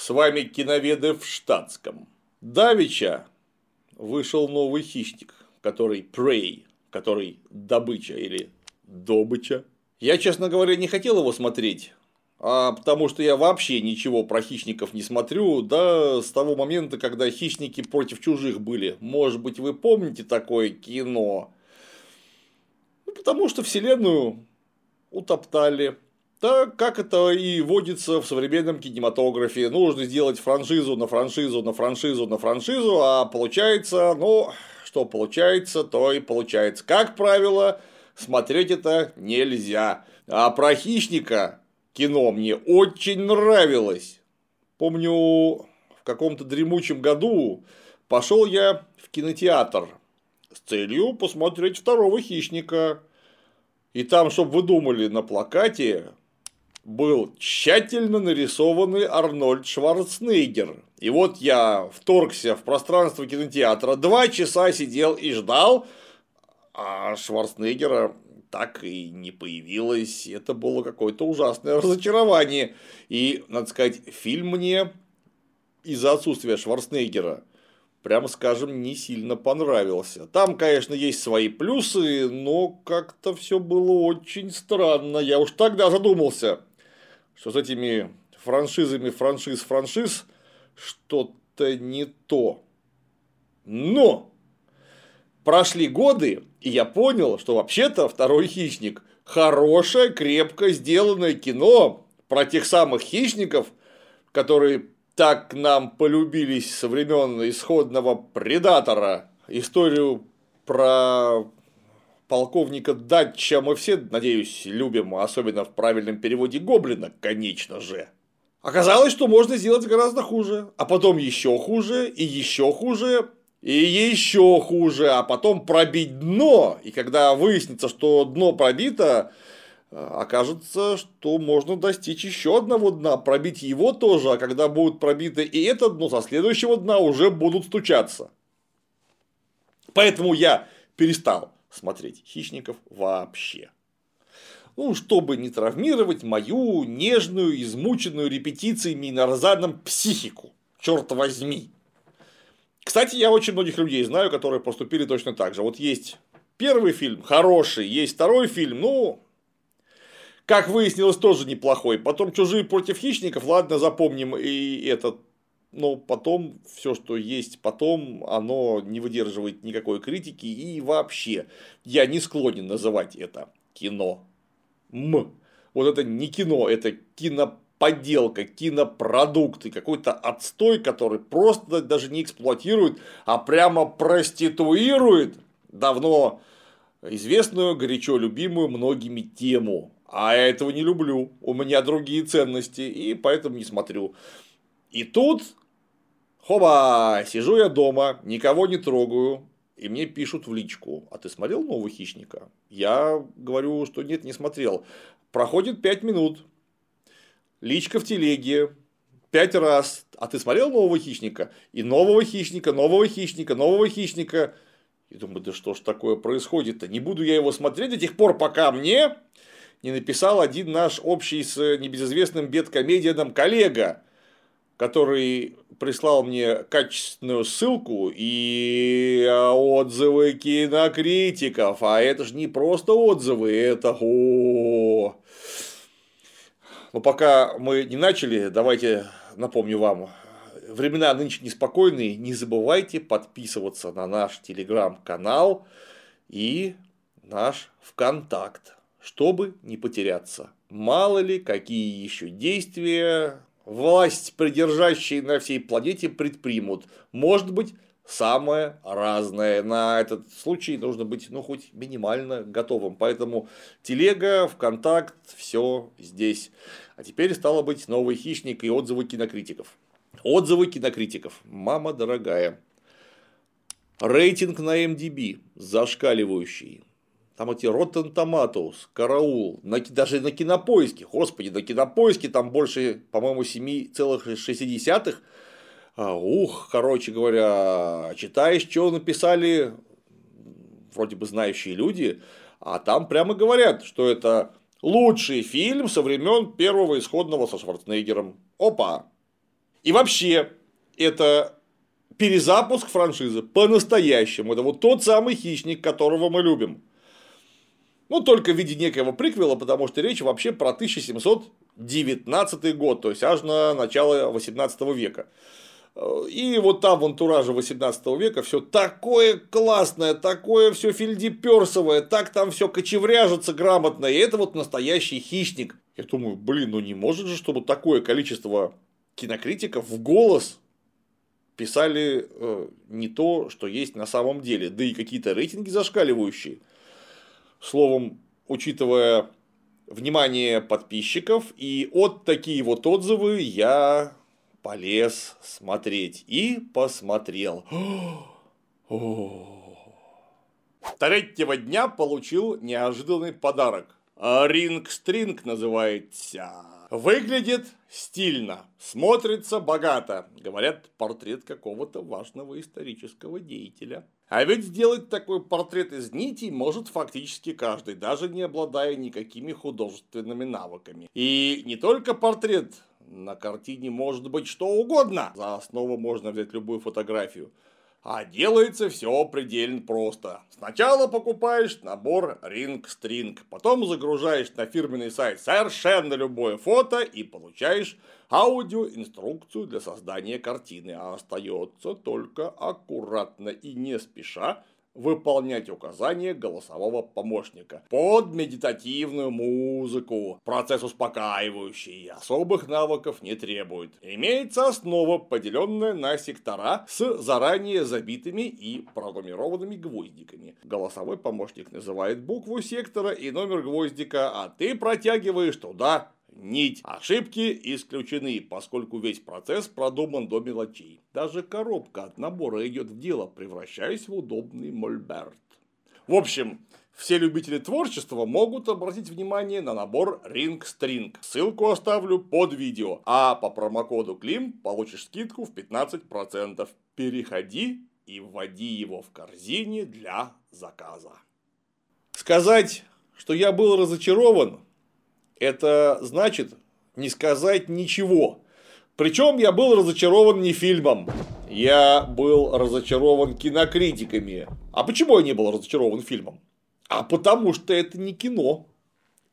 С вами киноведы в штатском. Давича вышел новый хищник, который Prey, который добыча или добыча. Я, честно говоря, не хотел его смотреть, а потому что я вообще ничего про хищников не смотрю, да с того момента, когда хищники против чужих были. Может быть, вы помните такое кино? Ну, потому что вселенную утоптали. Так как это и водится в современном кинематографе. Нужно сделать франшизу на франшизу на франшизу на франшизу, а получается, ну, что получается, то и получается. Как правило, смотреть это нельзя. А про хищника кино мне очень нравилось. Помню, в каком-то дремучем году пошел я в кинотеатр с целью посмотреть второго хищника. И там, чтобы вы думали, на плакате был тщательно нарисованный Арнольд Шварценеггер. И вот я вторгся в пространство кинотеатра, два часа сидел и ждал, а Шварценеггера так и не появилось. Это было какое-то ужасное разочарование. И, надо сказать, фильм мне из-за отсутствия Шварценеггера прямо скажем, не сильно понравился. Там, конечно, есть свои плюсы, но как-то все было очень странно. Я уж тогда задумался, что с этими франшизами франшиз франшиз что-то не то. Но прошли годы, и я понял, что вообще-то второй хищник хорошее, крепко сделанное кино про тех самых хищников, которые так нам полюбились со времен исходного предатора. Историю про полковника Датча мы все, надеюсь, любим, особенно в правильном переводе Гоблина, конечно же. Оказалось, что можно сделать гораздо хуже, а потом еще хуже, и еще хуже, и еще хуже, а потом пробить дно. И когда выяснится, что дно пробито, окажется, что можно достичь еще одного дна, пробить его тоже, а когда будут пробиты и это дно, со следующего дна уже будут стучаться. Поэтому я перестал смотреть хищников вообще. Ну, чтобы не травмировать мою нежную, измученную репетициями и нарзаном психику. Черт возьми. Кстати, я очень многих людей знаю, которые поступили точно так же. Вот есть первый фильм, хороший, есть второй фильм, ну, как выяснилось, тоже неплохой. Потом «Чужие против хищников», ладно, запомним и этот но потом все, что есть потом, оно не выдерживает никакой критики и вообще я не склонен называть это кино. М. Вот это не кино, это киноподелка, кинопродукт и какой-то отстой, который просто даже не эксплуатирует, а прямо проституирует давно известную, горячо любимую многими тему а я этого не люблю, у меня другие ценности, и поэтому не смотрю. И тут, хоба, сижу я дома, никого не трогаю, и мне пишут в личку, а ты смотрел «Нового хищника»? Я говорю, что нет, не смотрел. Проходит 5 минут, личка в телеге, пять раз, а ты смотрел «Нового хищника»? И «Нового хищника», «Нового хищника», «Нового хищника». И думаю, да что ж такое происходит-то? Не буду я его смотреть до тех пор, пока мне не написал один наш общий с небезызвестным бедкомедианом коллега, который прислал мне качественную ссылку и отзывы кинокритиков. А это же не просто отзывы, это о Но пока мы не начали, давайте напомню вам, времена нынче неспокойные, не забывайте подписываться на наш телеграм-канал и наш ВКонтакт чтобы не потеряться. Мало ли, какие еще действия власть, придержащие на всей планете, предпримут. Может быть, самое разное. На этот случай нужно быть, ну, хоть минимально готовым. Поэтому телега, ВКонтакт, все здесь. А теперь стало быть новый хищник и отзывы кинокритиков. Отзывы кинокритиков. Мама дорогая. Рейтинг на MDB зашкаливающий. Там эти Rotten Tomatoes, Караул, на, даже на кинопоиске, господи, на кинопоиске там больше, по-моему, 7,6. А, ух, короче говоря, читаешь, что написали вроде бы знающие люди, а там прямо говорят, что это лучший фильм со времен первого исходного со Шварценеггером. Опа! И вообще, это перезапуск франшизы по-настоящему. Это вот тот самый хищник, которого мы любим. Ну, только в виде некоего приквела, потому что речь вообще про 1719 год, то есть аж на начало 18 века. И вот там в антураже 18 века все такое классное, такое все фильдеперсовое, так там все кочевряжется грамотно, и это вот настоящий хищник. Я думаю, блин, ну не может же, чтобы такое количество кинокритиков в голос писали э, не то, что есть на самом деле, да и какие-то рейтинги зашкаливающие. Словом, учитывая внимание подписчиков и от такие вот отзывы я полез смотреть и посмотрел. Третьего дня получил неожиданный подарок. Ринг-стринг называется. Выглядит стильно, смотрится богато. Говорят, портрет какого-то важного исторического деятеля. А ведь сделать такой портрет из нитей может фактически каждый, даже не обладая никакими художественными навыками. И не только портрет, на картине может быть что угодно. За основу можно взять любую фотографию. А делается все предельно просто. Сначала покупаешь набор Ring String, потом загружаешь на фирменный сайт совершенно любое фото и получаешь аудиоинструкцию для создания картины. А остается только аккуратно и не спеша выполнять указания голосового помощника под медитативную музыку. Процесс успокаивающий, особых навыков не требует. Имеется основа, поделенная на сектора с заранее забитыми и программированными гвоздиками. Голосовой помощник называет букву сектора и номер гвоздика, а ты протягиваешь туда нить. Ошибки исключены, поскольку весь процесс продуман до мелочей. Даже коробка от набора идет в дело, превращаясь в удобный мольберт. В общем, все любители творчества могут обратить внимание на набор Ring String. Ссылку оставлю под видео. А по промокоду Клим получишь скидку в 15%. Переходи и вводи его в корзине для заказа. Сказать, что я был разочарован, это значит не сказать ничего. Причем я был разочарован не фильмом, я был разочарован кинокритиками. А почему я не был разочарован фильмом? А потому что это не кино.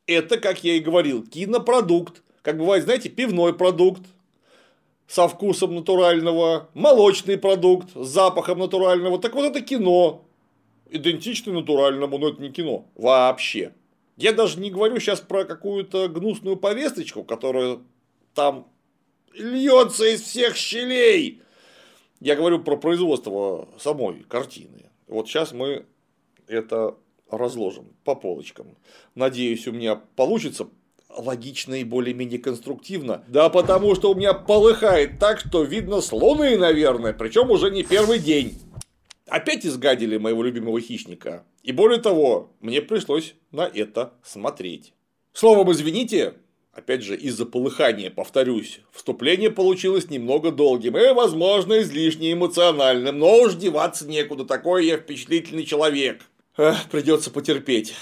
Это, как я и говорил, кинопродукт. Как бывает, знаете, пивной продукт со вкусом натурального, молочный продукт с запахом натурального. Так вот это кино. Идентичный натуральному, но это не кино. Вообще. Я даже не говорю сейчас про какую-то гнусную повесточку, которая там льется из всех щелей. Я говорю про производство самой картины. Вот сейчас мы это разложим по полочкам. Надеюсь, у меня получится логично и более-менее конструктивно. Да потому что у меня полыхает так, что видно с луны, наверное, причем уже не первый день. Опять изгадили моего любимого хищника. И более того, мне пришлось на это смотреть. Словом, извините, опять же, из-за полыхания, повторюсь, вступление получилось немного долгим и, возможно, излишне эмоциональным, но уж деваться некуда, такой я впечатлительный человек. Эх, придется потерпеть.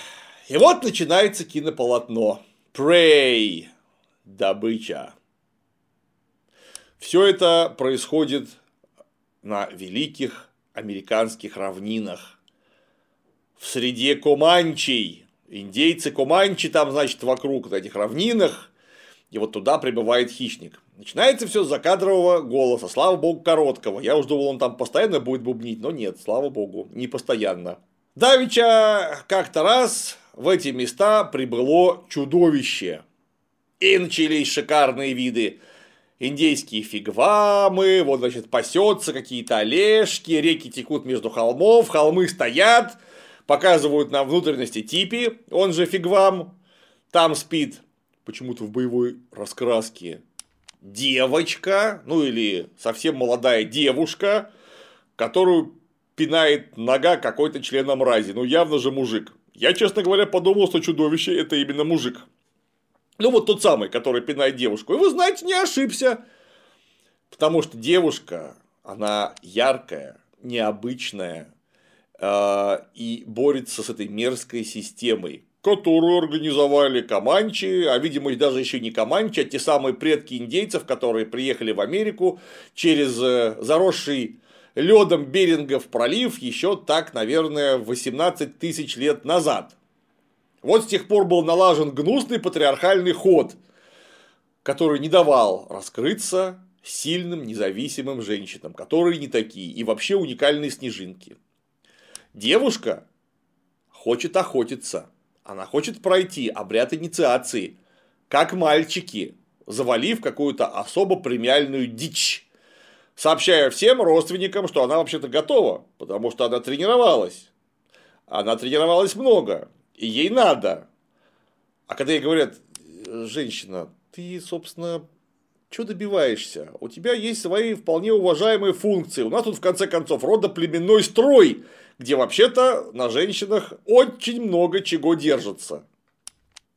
И вот начинается кинополотно. Prey. Добыча. Все это происходит на великих американских равнинах. В среде команчей. Индейцы команчи там, значит, вокруг на этих равнинах. И вот туда прибывает хищник. Начинается все с закадрового голоса, слава богу, короткого. Я уж думал, он там постоянно будет бубнить, но нет, слава богу, не постоянно. Давича как-то раз в эти места прибыло чудовище. И начались шикарные виды индейские фигвамы, вот, значит, пасется какие-то олежки, реки текут между холмов, холмы стоят, показывают нам внутренности типи, он же фигвам, там спит почему-то в боевой раскраске девочка, ну или совсем молодая девушка, которую пинает нога какой-то члена мрази, ну явно же мужик. Я, честно говоря, подумал, что чудовище это именно мужик. Ну, вот тот самый, который пинает девушку. И вы знаете, не ошибся. Потому что девушка, она яркая, необычная и борется с этой мерзкой системой. которую организовали Каманчи, а видимо даже еще не Каманчи, а те самые предки индейцев, которые приехали в Америку через э, заросший ледом Берингов пролив еще так, наверное, 18 тысяч лет назад. Вот с тех пор был налажен гнусный патриархальный ход, который не давал раскрыться сильным независимым женщинам, которые не такие и вообще уникальные снежинки. Девушка хочет охотиться, она хочет пройти обряд инициации, как мальчики, завалив какую-то особо премиальную дичь, сообщая всем родственникам, что она вообще-то готова, потому что она тренировалась. Она тренировалась много, и ей надо. А когда ей говорят, женщина, ты, собственно, что добиваешься? У тебя есть свои вполне уважаемые функции. У нас тут, в конце концов, родоплеменной строй, где вообще-то на женщинах очень много чего держится.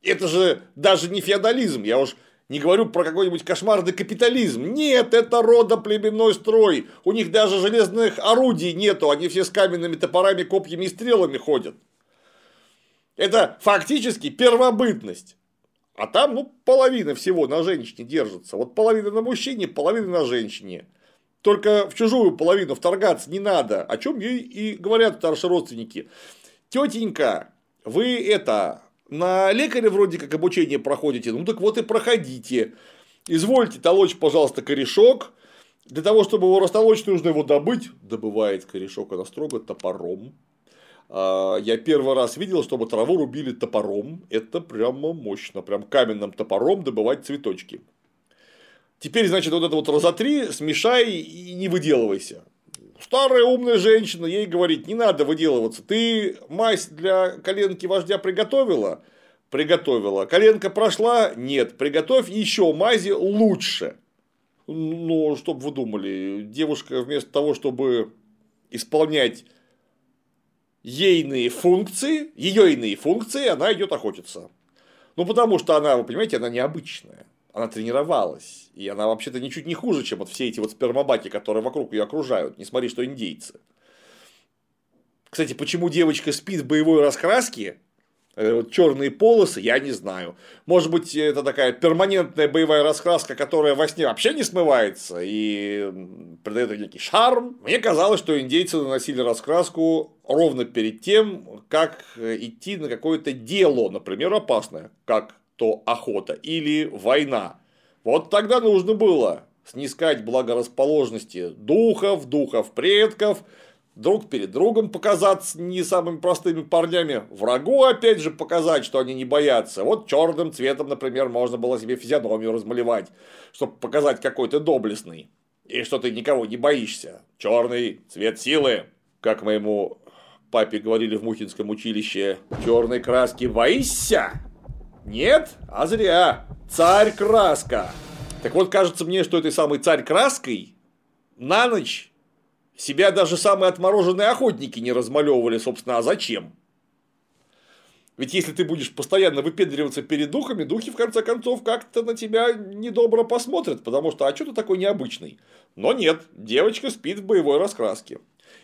Это же даже не феодализм, я уж не говорю про какой-нибудь кошмарный капитализм. Нет, это родоплеменной строй. У них даже железных орудий нету, они все с каменными топорами, копьями и стрелами ходят. Это фактически первобытность. А там, ну, половина всего на женщине держится. Вот половина на мужчине, половина на женщине. Только в чужую половину вторгаться не надо. О чем ей и говорят старшие родственники. Тетенька, вы это, на лекаря вроде как обучение проходите, ну так вот и проходите. Извольте толочь, пожалуйста, корешок. Для того, чтобы его растолочь, нужно его добыть. Добывает корешок она строго топором. А, я первый раз видел, чтобы траву рубили топором. Это прямо мощно. Прям каменным топором добывать цветочки. Теперь, значит, вот это вот разотри, смешай и не выделывайся. Старая умная женщина ей говорит, не надо выделываться. Ты мазь для коленки вождя приготовила? Приготовила. Коленка прошла? Нет. Приготовь еще мази лучше. Ну, чтобы вы думали, девушка вместо того, чтобы исполнять ейные функции, ее иные функции, она идет охотиться. Ну, потому что она, вы понимаете, она необычная. Она тренировалась. И она вообще-то ничуть не хуже, чем вот все эти вот спермобаки, которые вокруг ее окружают. Не смотри, что индейцы. Кстати, почему девочка спит в боевой раскраске, Э, черные полосы, я не знаю. Может быть, это такая перманентная боевая раскраска, которая во сне вообще не смывается и придает некий шарм. Мне казалось, что индейцы наносили раскраску ровно перед тем, как идти на какое-то дело, например, опасное, как то охота или война. Вот тогда нужно было снискать благорасположенности духов, духов предков, друг перед другом показаться не самыми простыми парнями, врагу опять же показать, что они не боятся. Вот черным цветом, например, можно было себе физиономию размалевать, чтобы показать, какой ты доблестный. И что ты никого не боишься. Черный цвет силы. Как моему папе говорили в Мухинском училище, черной краски боишься? Нет? А зря. Царь краска. Так вот, кажется мне, что этой самой царь краской на ночь себя даже самые отмороженные охотники не размалевывали, собственно, а зачем? Ведь если ты будешь постоянно выпендриваться перед духами, духи в конце концов как-то на тебя недобро посмотрят, потому что а что ты такой необычный? Но нет, девочка спит в боевой раскраске.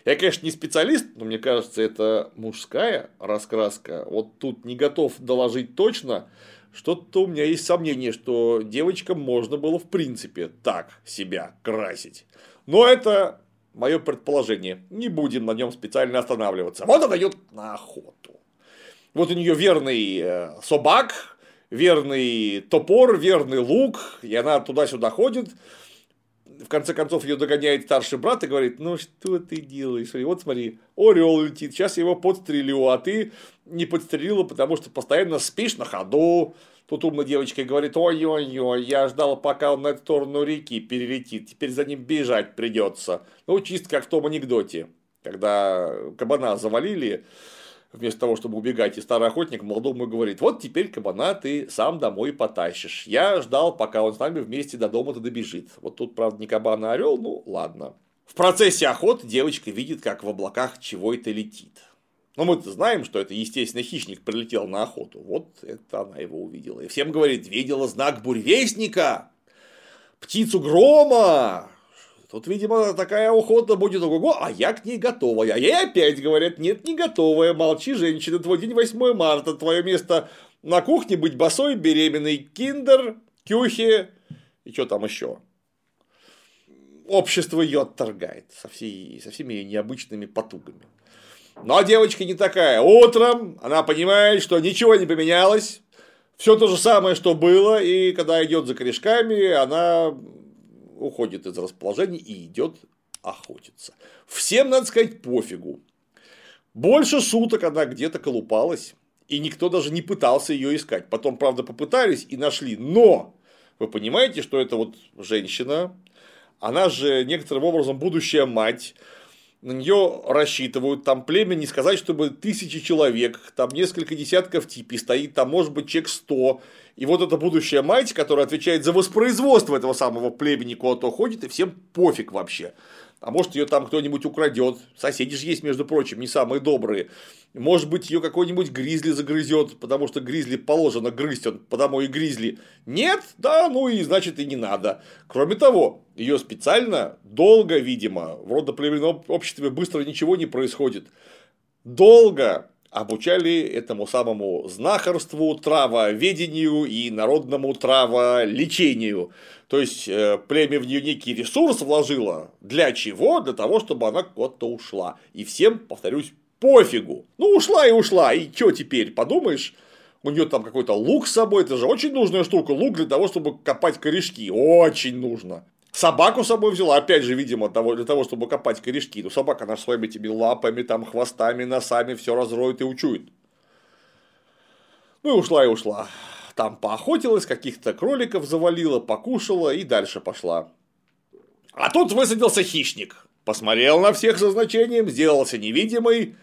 Я, конечно, не специалист, но мне кажется, это мужская раскраска. Вот тут не готов доложить точно. Что-то у меня есть сомнение, что девочкам можно было в принципе так себя красить. Но это мое предположение. Не будем на нем специально останавливаться. Вот она идет на охоту. Вот у нее верный э, собак, верный топор, верный лук, и она туда-сюда ходит. В конце концов ее догоняет старший брат и говорит, ну что ты делаешь? И вот смотри, орел летит, сейчас я его подстрелю, а ты не подстрелила, потому что постоянно спишь на ходу, Тут умная девочка говорит, ой-ой-ой, я ждал, пока он на эту сторону реки перелетит, теперь за ним бежать придется. Ну, чисто как в том анекдоте, когда кабана завалили, вместо того, чтобы убегать, и старый охотник молодому говорит, вот теперь кабана ты сам домой потащишь. Я ждал, пока он с нами вместе до дома-то добежит. Вот тут, правда, не кабан, а орел, ну ладно. В процессе охоты девочка видит, как в облаках чего-то летит. Но мы знаем, что это, естественно, хищник прилетел на охоту. Вот это она его увидела. И всем говорит, видела знак буревестника, птицу грома. Тут, видимо, такая охота будет, ого, а я к ней готовая. А ей опять говорят, нет, не готовая, молчи, женщина, твой день 8 марта, твое место на кухне быть босой, беременный, киндер, кюхи и что там еще. Общество ее отторгает со, всей, со всеми ее необычными потугами. Но девочка не такая. Утром она понимает, что ничего не поменялось, все то же самое, что было, и когда идет за корешками, она уходит из расположения и идет охотиться. Всем, надо сказать, пофигу. Больше суток она где-то колупалась, и никто даже не пытался ее искать. Потом, правда, попытались и нашли. Но вы понимаете, что это вот женщина, она же некоторым образом будущая мать, на нее рассчитывают, там племя не сказать, чтобы тысячи человек, там несколько десятков типей стоит, там может быть человек сто, и вот эта будущая мать, которая отвечает за воспроизводство этого самого племени, куда-то ходит, и всем пофиг вообще. А может, ее там кто-нибудь украдет. Соседи же есть, между прочим, не самые добрые. Может быть, ее какой-нибудь гризли загрызет, потому что гризли положено грызть, он потому и гризли. Нет, да, ну и значит и не надо. Кроме того, ее специально долго, видимо, в родоплеменном обществе быстро ничего не происходит. Долго обучали этому самому знахарству, травоведению и народному траволечению. То есть, э, племя в нее некий ресурс вложило. Для чего? Для того, чтобы она куда-то ушла. И всем, повторюсь, пофигу. Ну, ушла и ушла. И что теперь? Подумаешь, у нее там какой-то лук с собой. Это же очень нужная штука. Лук для того, чтобы копать корешки. Очень нужно. Собаку с собой взяла, опять же, видимо, для того, чтобы копать корешки. Ну, собака, она своими этими лапами, там, хвостами, носами все разроет и учует. Ну и ушла и ушла. Там поохотилась, каких-то кроликов завалила, покушала и дальше пошла. А тут высадился хищник. Посмотрел на всех со значением, сделался невидимый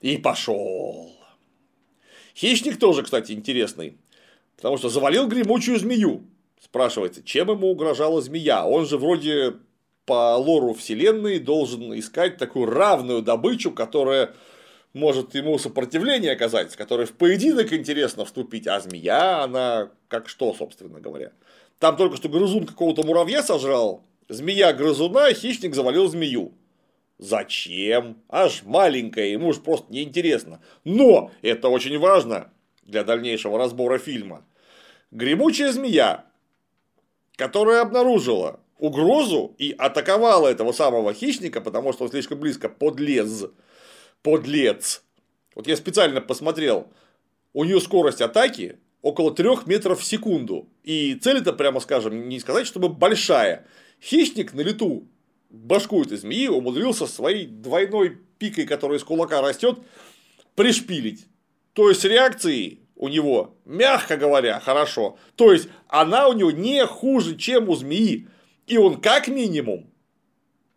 и пошел. Хищник тоже, кстати, интересный. Потому что завалил гремучую змею. Спрашивается, чем ему угрожала змея? Он же вроде по лору вселенной должен искать такую равную добычу, которая может ему сопротивление оказать, с которой в поединок интересно вступить, а змея, она как что, собственно говоря. Там только что грызун какого-то муравья сожрал, змея грызуна, хищник завалил змею. Зачем? Аж маленькая, ему же просто неинтересно. Но это очень важно для дальнейшего разбора фильма. Гремучая змея которая обнаружила угрозу и атаковала этого самого хищника, потому что он слишком близко подлез. Подлец. Вот я специально посмотрел, у нее скорость атаки около 3 метров в секунду. И цель это, прямо скажем, не сказать, чтобы большая. Хищник на лету башку этой змеи умудрился своей двойной пикой, которая из кулака растет, пришпилить. То есть реакции у него, мягко говоря, хорошо. То есть, она у него не хуже, чем у змеи. И он как минимум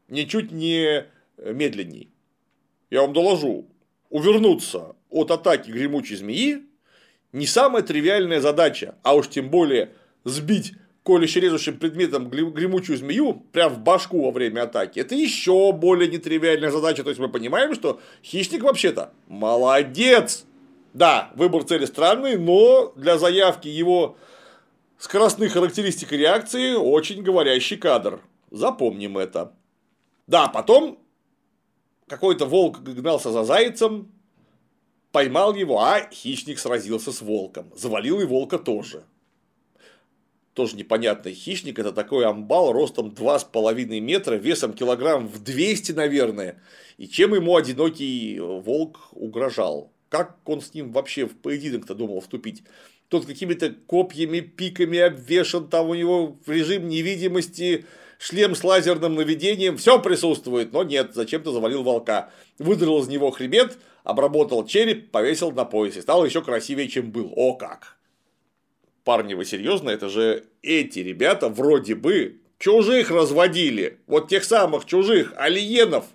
ничуть не медленней. Я вам доложу, увернуться от атаки гремучей змеи не самая тривиальная задача, а уж тем более сбить колюще режущим предметом гремучую змею прямо в башку во время атаки. Это еще более нетривиальная задача. То есть мы понимаем, что хищник вообще-то молодец. Да, выбор цели странный, но для заявки его скоростных характеристик реакции очень говорящий кадр. Запомним это. Да, потом какой-то волк гнался за зайцем, поймал его, а хищник сразился с волком. Завалил и волка тоже. Тоже непонятный хищник, это такой амбал ростом 2,5 метра, весом килограмм в 200, наверное. И чем ему одинокий волк угрожал? как он с ним вообще в поединок-то думал вступить? Тот какими-то копьями, пиками обвешан, там у него в режим невидимости, шлем с лазерным наведением, все присутствует, но нет, зачем-то завалил волка. Выдрал из него хребет, обработал череп, повесил на поясе, стал еще красивее, чем был. О как! Парни, вы серьезно? Это же эти ребята вроде бы чужих разводили. Вот тех самых чужих, алиенов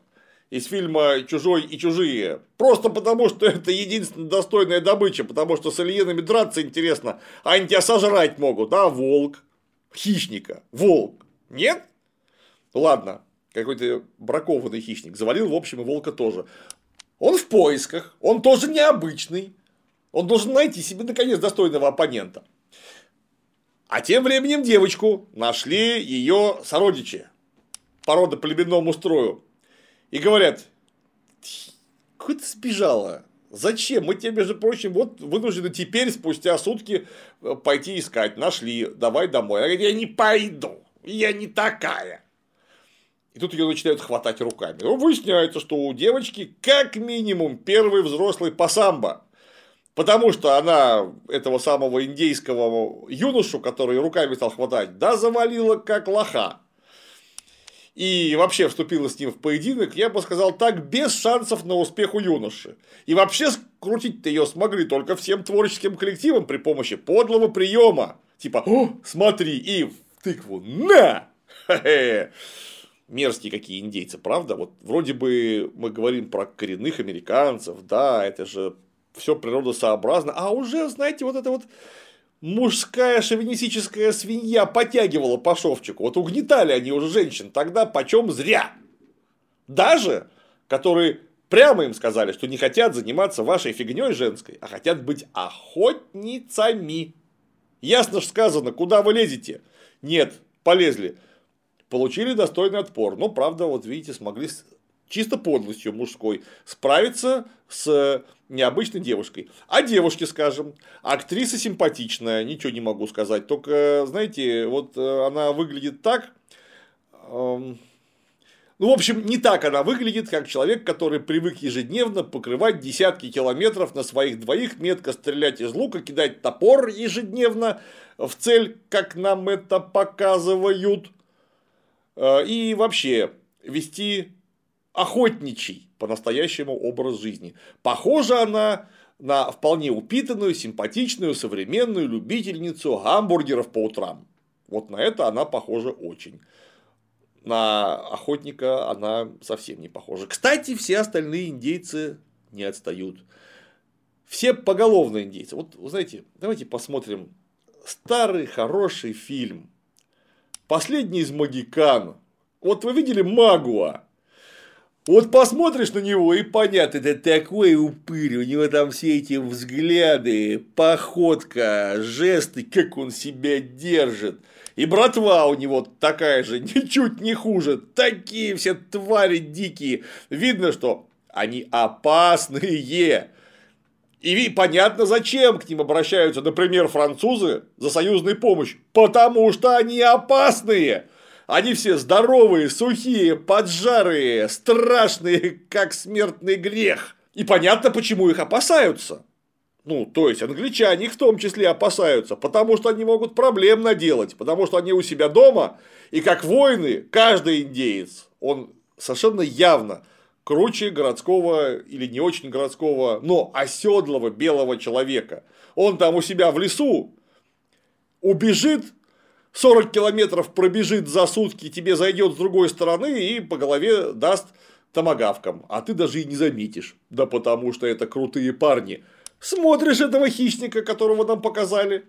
из фильма «Чужой и чужие». Просто потому, что это единственная достойная добыча, потому что с алиенами драться интересно, а они тебя сожрать могут, а волк, хищника, волк. Нет? Ладно, какой-то бракованный хищник завалил, в общем, и волка тоже. Он в поисках, он тоже необычный, он должен найти себе, наконец, достойного оппонента. А тем временем девочку нашли ее сородичи. порода племенному строю. И говорят, куда ты сбежала? Зачем? Мы тебе, между прочим, вот вынуждены теперь, спустя сутки, э, пойти искать. Нашли, давай домой. Она говорит, я не пойду, я не такая. И тут ее начинают хватать руками. Ну, выясняется, что у девочки как минимум первый взрослый пасамба. Потому что она этого самого индейского юношу, который руками стал хватать, да завалила как лоха. И вообще вступила с ним в поединок, я бы сказал так, без шансов на успех у юноши. И вообще скрутить-то ее смогли только всем творческим коллективам при помощи подлого приема. Типа, О, смотри, и в тыкву на! Мерзкие какие индейцы, правда? Вот вроде бы мы говорим про коренных американцев, да, это же все природосообразно, а уже, знаете, вот это вот мужская шовинистическая свинья потягивала по шовчику. Вот угнетали они уже женщин, тогда почем зря. Даже, которые прямо им сказали, что не хотят заниматься вашей фигней женской, а хотят быть охотницами. Ясно же сказано, куда вы лезете? Нет, полезли. Получили достойный отпор. Но, правда, вот видите, смогли чисто подлостью мужской справиться с необычной девушкой. А девушке, скажем, актриса симпатичная, ничего не могу сказать, только, знаете, вот э, она выглядит так, эм, ну, в общем, не так она выглядит, как человек, который привык ежедневно покрывать десятки километров на своих двоих, метко стрелять из лука, кидать топор ежедневно в цель, как нам это показывают, э, и вообще вести охотничий по-настоящему образ жизни. Похожа она на вполне упитанную, симпатичную, современную любительницу гамбургеров по утрам. Вот на это она похожа очень. На охотника она совсем не похожа. Кстати, все остальные индейцы не отстают. Все поголовно индейцы. Вот, знаете, давайте посмотрим старый хороший фильм. Последний из Магикан. Вот вы видели Магуа? Вот посмотришь на него и понятно, это такой упырь, у него там все эти взгляды, походка, жесты, как он себя держит. И братва у него такая же, ничуть не хуже. Такие все твари дикие. Видно, что они опасные. И понятно, зачем к ним обращаются, например, французы за союзной помощь. Потому что они опасные. Они все здоровые, сухие, поджарые, страшные, как смертный грех. И понятно, почему их опасаются. Ну, то есть, англичане их в том числе опасаются, потому что они могут проблем наделать, потому что они у себя дома, и как воины, каждый индеец, он совершенно явно круче городского или не очень городского, но оседлого белого человека. Он там у себя в лесу убежит 40 километров пробежит за сутки, тебе зайдет с другой стороны и по голове даст томогавком, а ты даже и не заметишь. Да потому что это крутые парни. Смотришь этого хищника, которого нам показали.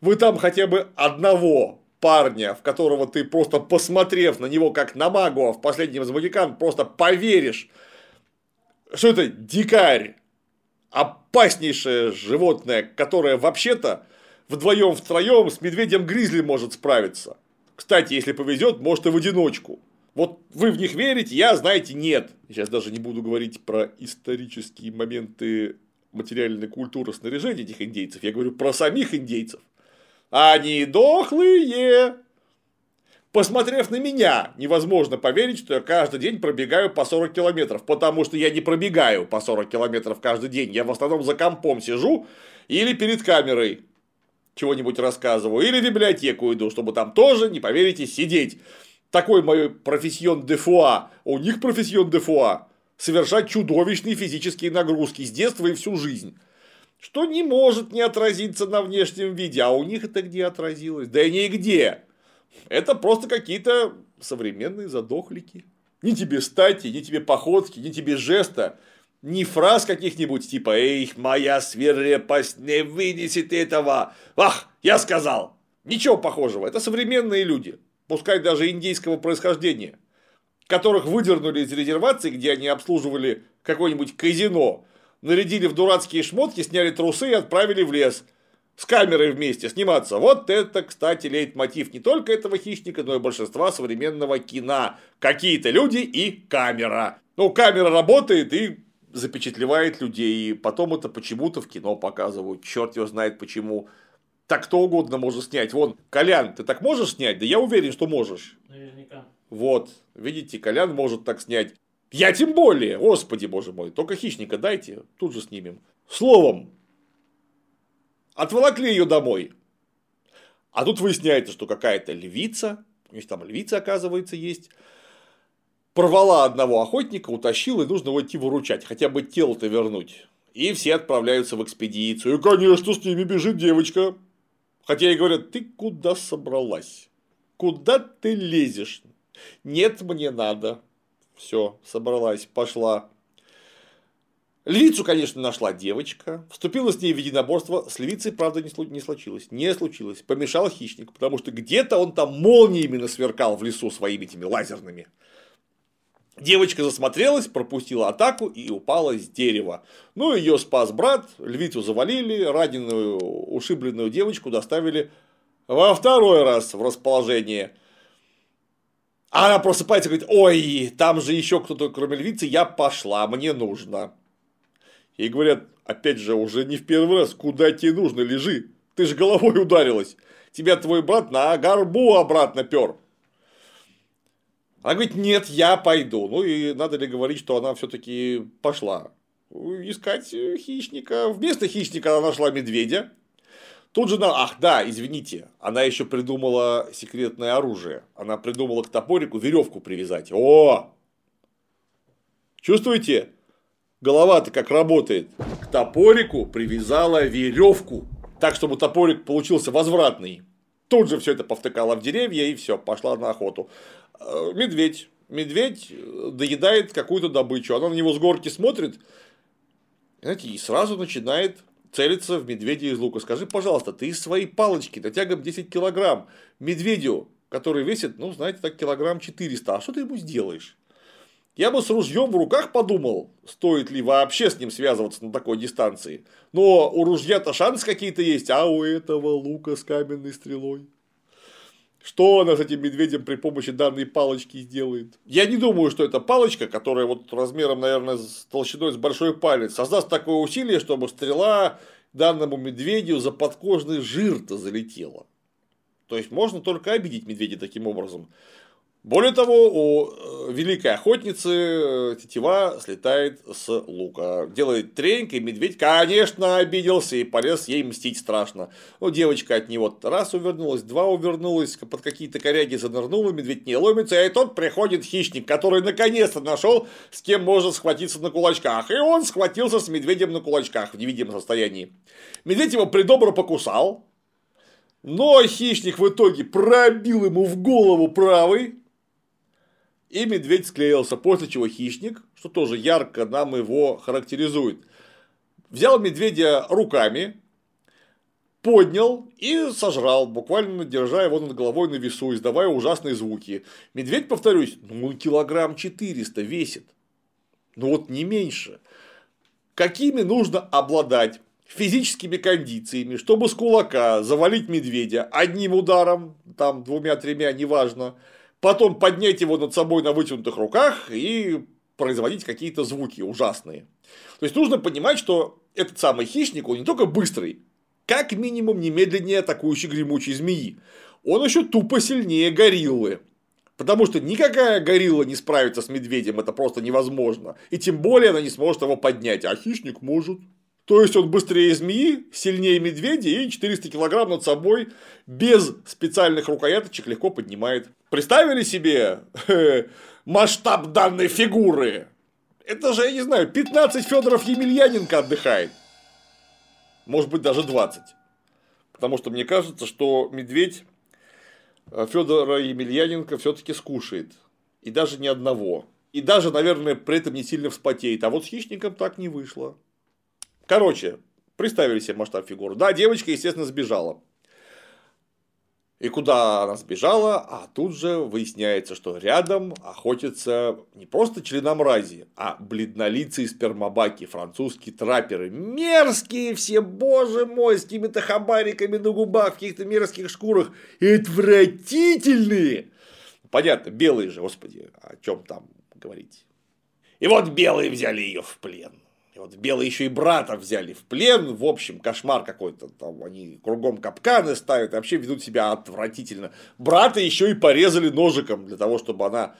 Вы там хотя бы одного парня, в которого ты просто посмотрев на него как на магу, в последнем из Магикан, просто поверишь, что это дикарь, опаснейшее животное, которое вообще-то вдвоем втроем с медведем гризли может справиться. Кстати, если повезет, может и в одиночку. Вот вы в них верите, я, знаете, нет. Сейчас даже не буду говорить про исторические моменты материальной культуры снаряжения этих индейцев. Я говорю про самих индейцев. Они дохлые. Посмотрев на меня, невозможно поверить, что я каждый день пробегаю по 40 километров, потому что я не пробегаю по 40 километров каждый день. Я в основном за компом сижу или перед камерой чего-нибудь рассказываю, или в библиотеку иду, чтобы там тоже, не поверите, сидеть. Такой мой профессион де фуа, у них профессион де фуа, совершать чудовищные физические нагрузки с детства и всю жизнь. Что не может не отразиться на внешнем виде, а у них это где отразилось? Да и нигде. Это просто какие-то современные задохлики. Ни тебе стати, ни тебе походки, ни тебе жеста ни фраз каких-нибудь типа «Эй, моя свирепость не вынесет этого!» «Ах, я сказал!» Ничего похожего. Это современные люди, пускай даже индейского происхождения, которых выдернули из резервации, где они обслуживали какое-нибудь казино, нарядили в дурацкие шмотки, сняли трусы и отправили в лес с камерой вместе сниматься. Вот это, кстати, лейтмотив не только этого хищника, но и большинства современного кино. Какие-то люди и камера. Ну, камера работает и запечатлевает людей, и потом это почему-то в кино показывают. Черт его знает почему. Так кто угодно может снять. Вон, Колян, ты так можешь снять? Да я уверен, что можешь. Наверняка. Вот, видите, Колян может так снять. Я тем более, господи боже мой, только хищника дайте, тут же снимем. Словом, Отволокли ее домой. А тут выясняется, что какая-то львица, у них там львица, оказывается, есть, порвала одного охотника, утащила, и нужно его идти выручать, хотя бы тело-то вернуть. И все отправляются в экспедицию. И, конечно, с ними бежит девочка. Хотя ей говорят, ты куда собралась? Куда ты лезешь? Нет, мне надо. Все, собралась, пошла. Львицу, конечно, нашла девочка, вступила с ней в единоборство, с львицей, правда, не случилось, не случилось, помешал хищник, потому что где-то он там молниями насверкал в лесу своими этими лазерными. Девочка засмотрелась, пропустила атаку и упала с дерева. Ну, ее спас брат, львицу завалили, раненую, ушибленную девочку доставили во второй раз в расположение. А она просыпается и говорит, ой, там же еще кто-то кроме львицы, я пошла, мне нужно. И говорят, опять же, уже не в первый раз, куда тебе нужно, лежи. Ты же головой ударилась. Тебя твой брат на горбу обратно пер. Она говорит, нет, я пойду. Ну и надо ли говорить, что она все-таки пошла искать хищника. Вместо хищника она нашла медведя. Тут же, ах да, извините, она еще придумала секретное оружие. Она придумала к топорику веревку привязать. О! Чувствуете? голова-то как работает. К топорику привязала веревку, так, чтобы топорик получился возвратный. Тут же все это повтыкала в деревья и все, пошла на охоту. Э, медведь. Медведь доедает какую-то добычу. Она на него с горки смотрит, знаете, и сразу начинает целиться в медведя из лука. Скажи, пожалуйста, ты из своей палочки на тягом 10 килограмм медведю, который весит, ну, знаете, так килограмм 400, а что ты ему сделаешь? Я бы с ружьем в руках подумал, стоит ли вообще с ним связываться на такой дистанции. Но у ружья-то шанс какие-то есть, а у этого лука с каменной стрелой. Что она с этим медведем при помощи данной палочки сделает? Я не думаю, что эта палочка, которая вот размером, наверное, с толщиной с большой палец, создаст такое усилие, чтобы стрела данному медведю за подкожный жир-то залетела. То есть можно только обидеть медведя таким образом. Более того, у э, великой охотницы э, тетива слетает с лука. Делает треньк, и медведь, конечно, обиделся и полез ей мстить страшно. Ну, девочка от него раз увернулась, два увернулась, под какие-то коряги занырнула, медведь не ломится, и тут приходит хищник, который наконец-то нашел, с кем можно схватиться на кулачках. И он схватился с медведем на кулачках в невидимом состоянии. Медведь его придобро покусал, но хищник в итоге пробил ему в голову правый, и медведь склеился, после чего хищник, что тоже ярко нам его характеризует, взял медведя руками, поднял и сожрал, буквально держа его над головой на весу, издавая ужасные звуки. Медведь, повторюсь, ну килограмм 400 весит. Ну вот не меньше. Какими нужно обладать физическими кондициями, чтобы с кулака завалить медведя одним ударом, там двумя-тремя, неважно, потом поднять его над собой на вытянутых руках и производить какие-то звуки ужасные. То есть нужно понимать, что этот самый хищник, он не только быстрый, как минимум немедленнее атакующей гремучей змеи, он еще тупо сильнее гориллы. Потому что никакая горилла не справится с медведем, это просто невозможно. И тем более она не сможет его поднять, а хищник может. То есть он быстрее змеи, сильнее медведя и 400 килограмм над собой без специальных рукояточек легко поднимает. Представили себе масштаб данной фигуры? Это же, я не знаю, 15 Федоров Емельяненко отдыхает. Может быть, даже 20. Потому что мне кажется, что медведь э, Федора Емельяненко все-таки скушает. И даже не одного. И даже, наверное, при этом не сильно вспотеет. А вот с хищником так не вышло. Короче, представили себе масштаб фигуры. Да, девочка, естественно, сбежала. И куда она сбежала, а тут же выясняется, что рядом охотятся не просто членомрази, а бледнолицые спермобаки, французские трапперы. Мерзкие все, боже мой, с какими-то хабариками на губах, в каких-то мерзких шкурах. Отвратительные! Понятно, белые же, господи, о чем там говорить. И вот белые взяли ее в плен. Вот белые еще и брата взяли в плен. В общем, кошмар какой-то. Там они кругом капканы ставят, вообще ведут себя отвратительно. Брата еще и порезали ножиком для того, чтобы она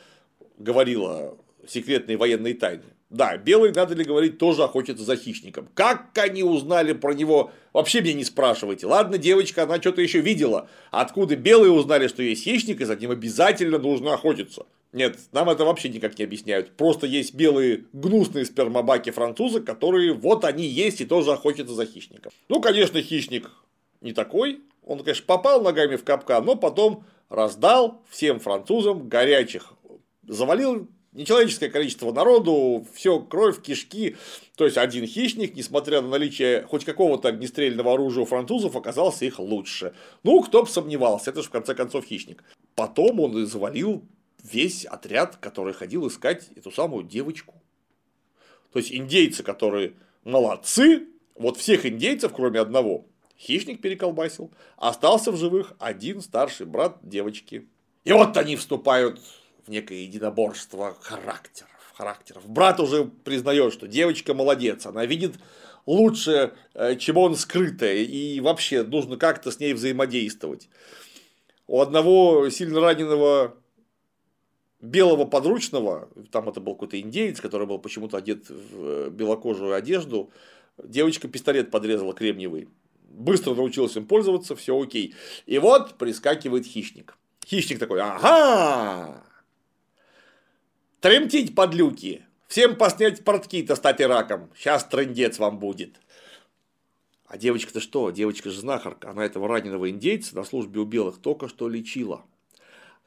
говорила секретные военные тайны. Да, белые, надо ли говорить, тоже охотятся за хищником. Как они узнали про него, вообще мне не спрашивайте. Ладно, девочка, она что-то еще видела. Откуда белые узнали, что есть хищник, и за ним обязательно нужно охотиться. Нет, нам это вообще никак не объясняют. Просто есть белые гнусные спермобаки французы, которые вот они есть и тоже охотятся за хищником. Ну, конечно, хищник не такой. Он, конечно, попал ногами в капкан, но потом раздал всем французам горячих. Завалил нечеловеческое количество народу, все кровь, кишки. То есть один хищник, несмотря на наличие хоть какого-то огнестрельного оружия у французов, оказался их лучше. Ну, кто бы сомневался, это же в конце концов хищник. Потом он и завалил весь отряд, который ходил искать эту самую девочку. То есть индейцы, которые молодцы, вот всех индейцев, кроме одного, хищник переколбасил, остался в живых один старший брат девочки. И вот они вступают в некое единоборство характеров. характеров. Брат уже признает, что девочка молодец, она видит лучше, э, чем он скрытое, и вообще нужно как-то с ней взаимодействовать. У одного сильно раненого белого подручного, там это был какой-то индеец, который был почему-то одет в э, белокожую одежду, девочка пистолет подрезала кремниевый. Быстро научилась им пользоваться, все окей. И вот прискакивает хищник. Хищник такой, ага, тремтить подлюки, всем поснять портки-то стать раком, сейчас трендец вам будет. А девочка-то что? Девочка же знахарка, она этого раненого индейца на службе у белых только что лечила.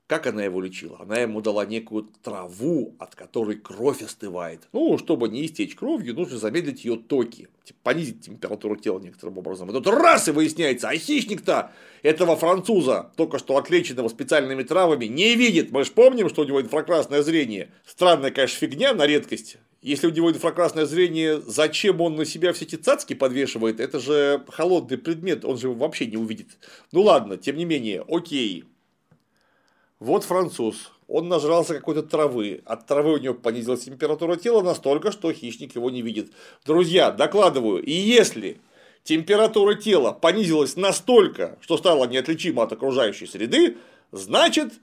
Как она его лечила? Она ему дала некую траву, от которой кровь остывает. Ну, чтобы не истечь кровью, нужно замедлить ее токи, понизить температуру тела некоторым образом. И тут раз и выясняется, а хищник-то этого француза, только что отлеченного специальными травами, не видит. Мы же помним, что у него инфракрасное зрение. Странная, конечно, фигня на редкость. Если у него инфракрасное зрение, зачем он на себя все эти цацки подвешивает? Это же холодный предмет, он же вообще не увидит. Ну ладно, тем не менее, окей, вот француз, он нажрался какой-то травы, от травы у него понизилась температура тела настолько, что хищник его не видит. Друзья, докладываю, и если температура тела понизилась настолько, что стала неотличима от окружающей среды, значит,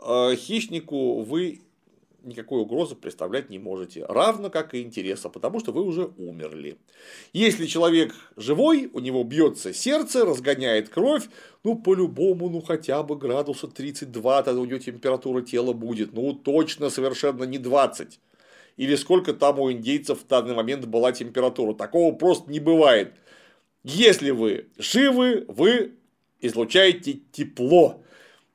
э, хищнику вы никакой угрозы представлять не можете, равно как и интереса, потому что вы уже умерли. Если человек живой, у него бьется сердце, разгоняет кровь, ну, по-любому, ну, хотя бы градуса 32, тогда у него температура тела будет, ну, точно совершенно не 20. Или сколько там у индейцев в данный момент была температура. Такого просто не бывает. Если вы живы, вы излучаете тепло.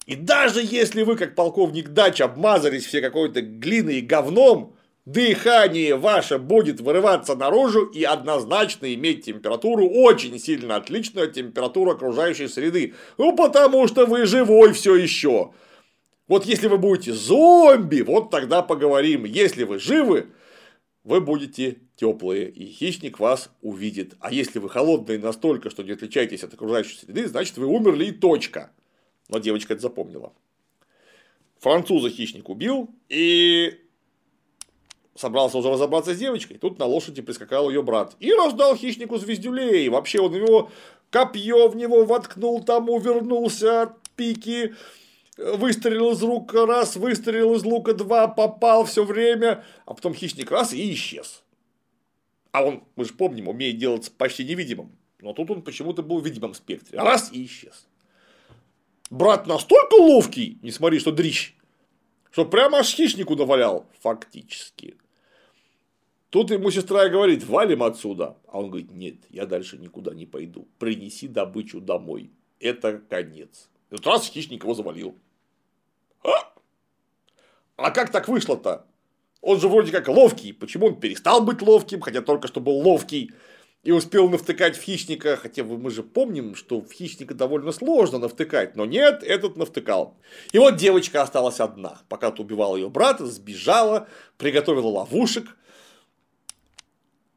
И даже если вы, как полковник Дач, обмазались все какой-то глиной и говном, дыхание ваше будет вырываться наружу и однозначно иметь температуру очень сильно отличную от температуры окружающей среды. Ну, потому что вы живой все еще. Вот если вы будете зомби, вот тогда поговорим. Если вы живы, вы будете теплые, и хищник вас увидит. А если вы холодные настолько, что не отличаетесь от окружающей среды, значит вы умерли и точка. Но девочка это запомнила. Француза хищник убил и собрался уже разобраться с девочкой. Тут на лошади прискакал ее брат. И раздал хищнику звездюлей. Вообще он его копье в него воткнул, там увернулся от пики. Выстрелил из лука раз, выстрелил из лука два, попал все время, а потом хищник раз и исчез. А он, мы же помним, умеет делаться почти невидимым. Но тут он почему-то был в видимом спектре. Раз и исчез брат настолько ловкий, не смотри, что дрищ, что прямо аж хищнику навалял, фактически. Тут ему сестра и говорит, валим отсюда. А он говорит, нет, я дальше никуда не пойду. Принеси добычу домой. Это конец. И вот раз хищник его завалил. А? а как так вышло-то? Он же вроде как ловкий. Почему он перестал быть ловким, хотя только что был ловкий? И успел навтыкать в хищника, хотя мы же помним, что в хищника довольно сложно навтыкать, но нет, этот навтыкал. И вот девочка осталась одна, пока ты убивал ее брата, сбежала, приготовила ловушек,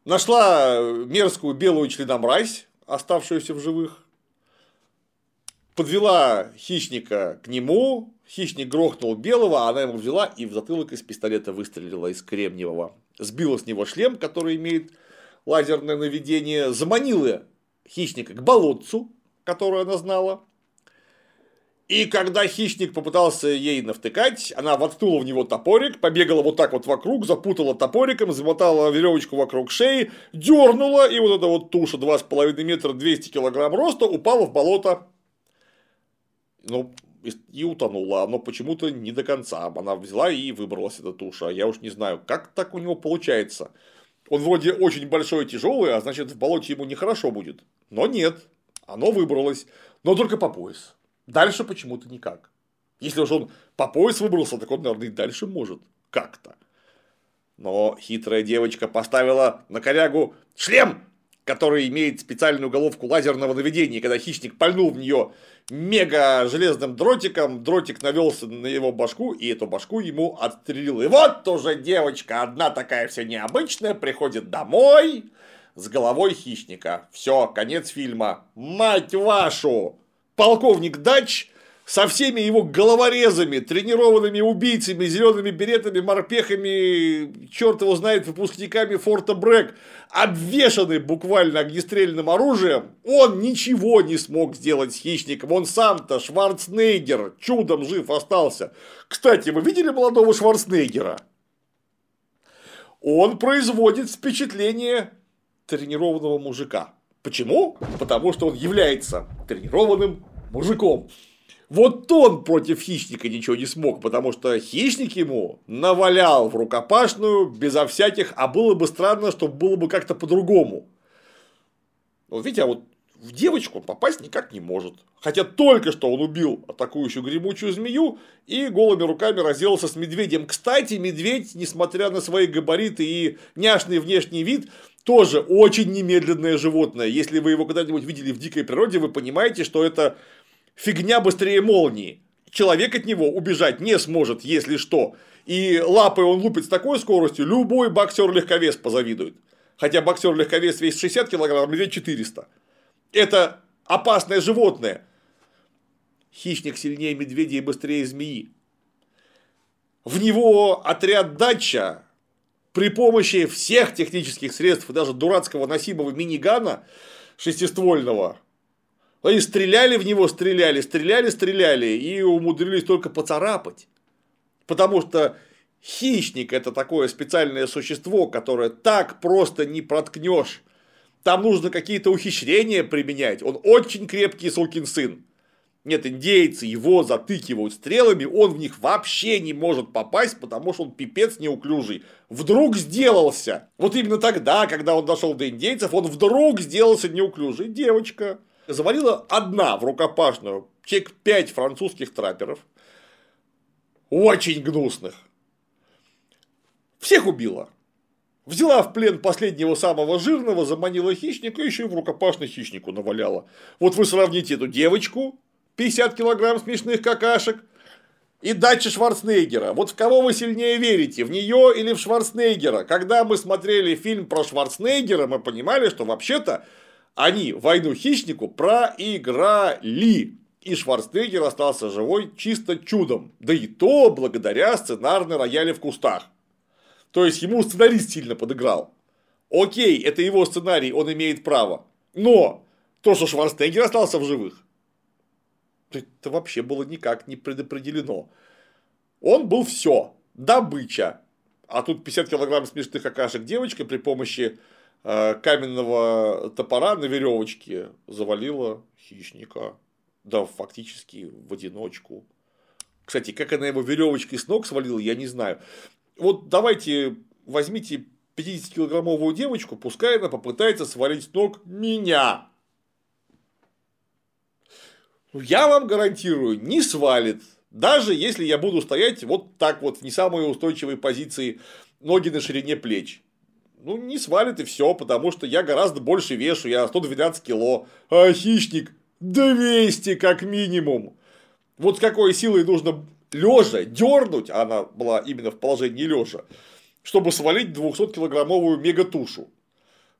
нашла мерзкую белую членомразь, оставшуюся в живых, подвела хищника к нему, хищник грохнул белого, а она ему взяла и в затылок из пистолета выстрелила из кремниевого. Сбила с него шлем, который имеет лазерное наведение, заманила хищника к болотцу, которое она знала. И когда хищник попытался ей навтыкать, она воткнула в него топорик, побегала вот так вот вокруг, запутала топориком, замотала веревочку вокруг шеи, дернула, и вот эта вот туша 2,5 метра 200 килограмм роста упала в болото. Ну, и утонула, но почему-то не до конца. Она взяла и выбралась эта туша. Я уж не знаю, как так у него получается. Он вроде очень большой и тяжелый, а значит в болоте ему нехорошо будет. Но нет, оно выбралось, но только по пояс. Дальше почему-то никак. Если уж он по пояс выбрался, так он, наверное, и дальше может. Как-то. Но хитрая девочка поставила на корягу шлем, который имеет специальную головку лазерного наведения. Когда хищник пальнул в нее мега железным дротиком, дротик навелся на его башку, и эту башку ему отстрелил. И вот уже девочка, одна такая вся необычная, приходит домой с головой хищника. Все, конец фильма. Мать вашу! Полковник Дач со всеми его головорезами, тренированными убийцами, зелеными беретами, морпехами, черт его знает, выпускниками Форта Брэк, обвешанный буквально огнестрельным оружием, он ничего не смог сделать с хищником. Он сам-то, Шварценеггер, чудом жив остался. Кстати, вы видели молодого Шварценеггера? Он производит впечатление тренированного мужика. Почему? Потому что он является тренированным мужиком. Вот он против хищника ничего не смог, потому что хищник ему навалял в рукопашную безо всяких, а было бы странно, чтобы было бы как-то по-другому. Вот видите, а вот в девочку он попасть никак не может. Хотя только что он убил атакующую гремучую змею и голыми руками разделался с медведем. Кстати, медведь, несмотря на свои габариты и няшный внешний вид, тоже очень немедленное животное. Если вы его когда-нибудь видели в дикой природе, вы понимаете, что это фигня быстрее молнии. Человек от него убежать не сможет, если что. И лапой он лупит с такой скоростью, любой боксер-легковес позавидует. Хотя боксер-легковес весит 60 килограмм, медведь 400. Это опасное животное. Хищник сильнее медведя и быстрее змеи. В него отряд дача при помощи всех технических средств, даже дурацкого носимого минигана шестиствольного, они стреляли в него, стреляли, стреляли, стреляли и умудрились только поцарапать. Потому что хищник это такое специальное существо, которое так просто не проткнешь. Там нужно какие-то ухищрения применять. Он очень крепкий сукин сын. Нет, индейцы его затыкивают стрелами, он в них вообще не может попасть, потому что он пипец неуклюжий. Вдруг сделался. Вот именно тогда, когда он дошел до индейцев, он вдруг сделался неуклюжий. Девочка завалила одна в рукопашную чек 5 французских трапперов, очень гнусных. Всех убила. Взяла в плен последнего самого жирного, заманила хищника, еще и в рукопашный хищнику наваляла. Вот вы сравните эту девочку, 50 килограмм смешных какашек, и дача Шварценеггера. Вот в кого вы сильнее верите, в нее или в Шварценеггера? Когда мы смотрели фильм про Шварценеггера, мы понимали, что вообще-то они войну хищнику проиграли. И Шварценеггер остался живой чисто чудом. Да и то благодаря сценарной рояле в кустах. То есть ему сценарист сильно подыграл. Окей, это его сценарий, он имеет право. Но то, что Шварценеггер остался в живых, это вообще было никак не предопределено. Он был все. Добыча. А тут 50 килограмм смешных какашек девочка при помощи каменного топора на веревочке завалила хищника. Да, фактически в одиночку. Кстати, как она его веревочкой с ног свалила, я не знаю. Вот давайте возьмите 50-килограммовую девочку, пускай она попытается свалить с ног меня. Я вам гарантирую, не свалит. Даже если я буду стоять вот так вот в не самой устойчивой позиции, ноги на ширине плеч ну, не свалит и все, потому что я гораздо больше вешу, я 112 кило, а хищник 200 как минимум. Вот с какой силой нужно лежа дернуть, а она была именно в положении лежа, чтобы свалить 200-килограммовую мегатушу.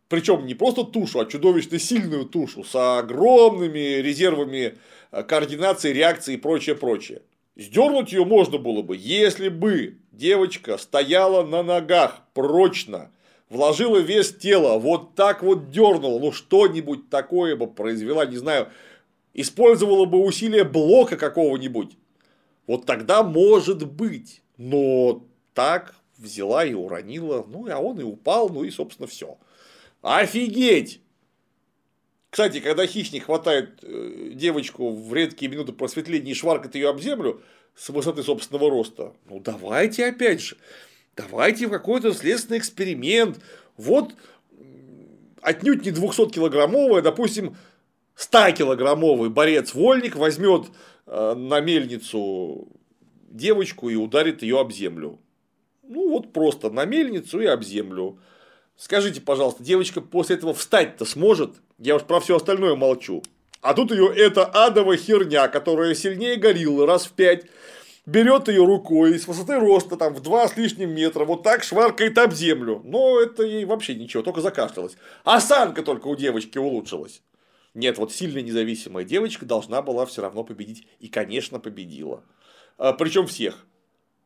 Причем не просто тушу, а чудовищно сильную тушу с огромными резервами э, координации, реакции и прочее, прочее. Сдернуть ее можно было бы, если бы девочка стояла на ногах прочно, вложила вес тела, вот так вот дернула, ну что-нибудь такое бы произвела, не знаю, использовала бы усилие блока какого-нибудь, вот тогда может быть. Но так взяла и уронила, ну, а он и упал, ну и, собственно, все. Офигеть! Кстати, когда хищник хватает э, девочку в редкие минуты просветления и шваркает ее об землю с высоты собственного роста, ну давайте опять же, давайте в какой-то следственный эксперимент. Вот отнюдь не 200-килограммовый, а, допустим, 100-килограммовый борец-вольник возьмет э, на мельницу девочку и ударит ее об землю. Ну, вот просто на мельницу и об землю. Скажите, пожалуйста, девочка после этого встать-то сможет? Я уж про все остальное молчу. А тут ее эта адовая херня, которая сильнее гориллы раз в пять, берет ее рукой с высоты роста там в два с лишним метра, вот так шваркает об землю. Но это ей вообще ничего, только закашлялась. Осанка только у девочки улучшилась. Нет, вот сильная независимая девочка должна была все равно победить. И, конечно, победила. А, Причем всех.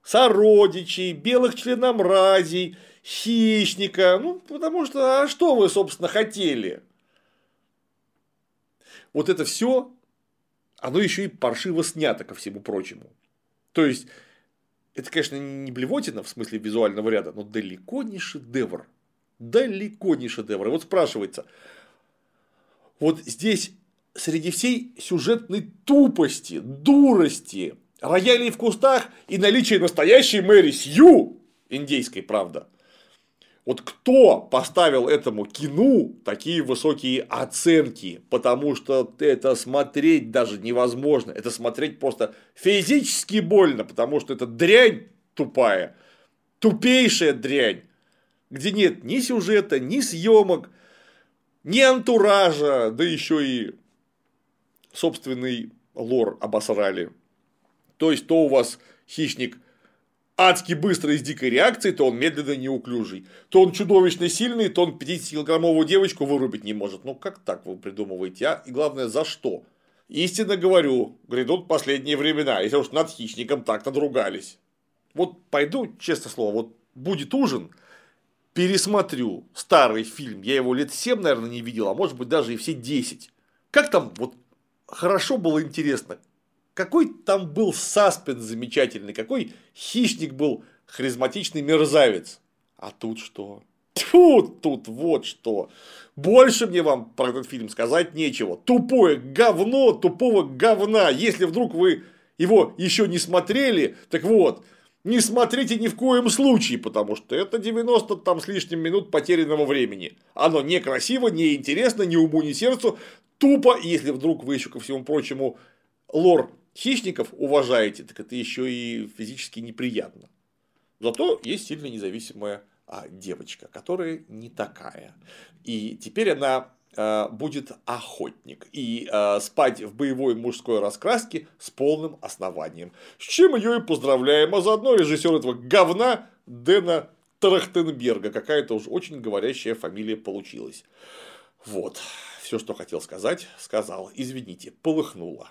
Сородичей, белых членомразий, хищника. Ну, потому что, а что вы, собственно, хотели? Вот это все, оно еще и паршиво снято ко всему прочему. То есть, это, конечно, не блевотина в смысле визуального ряда, но далеко не шедевр. Далеко не шедевр. И вот спрашивается, вот здесь среди всей сюжетной тупости, дурости, роялей в кустах и наличия настоящей Мэри Сью, индейской, правда, вот кто поставил этому кино такие высокие оценки? Потому что это смотреть даже невозможно. Это смотреть просто физически больно, потому что это дрянь тупая, тупейшая дрянь, где нет ни сюжета, ни съемок, ни антуража, да еще и собственный лор обосрали. То есть, то у вас хищник адски быстрый с дикой реакцией, то он медленно неуклюжий. То он чудовищно сильный, то он 50-килограммовую девочку вырубить не может. Ну, как так вы придумываете, а? И главное, за что? Истинно говорю, грядут последние времена, если уж над хищником так надругались. Вот пойду, честное слово, вот будет ужин, пересмотрю старый фильм, я его лет 7, наверное, не видел, а может быть даже и все 10. Как там вот хорошо было интересно, какой там был саспенс замечательный, какой хищник был харизматичный мерзавец. А тут что? Тьфу, тут вот что. Больше мне вам про этот фильм сказать нечего. Тупое говно тупого говна. Если вдруг вы его еще не смотрели, так вот, не смотрите ни в коем случае, потому что это 90 там с лишним минут потерянного времени. Оно некрасиво, неинтересно, ни уму, ни сердцу, тупо, если вдруг вы еще ко всему прочему лор хищников уважаете, так это еще и физически неприятно. Зато есть сильно независимая а, девочка, которая не такая. И теперь она Э, будет охотник и э, спать в боевой мужской раскраске с полным основанием. С чем ее и поздравляем, а заодно режиссер этого говна Дэна Трахтенберга. Какая-то уж очень говорящая фамилия получилась. Вот, все, что хотел сказать, сказал. Извините, полыхнуло.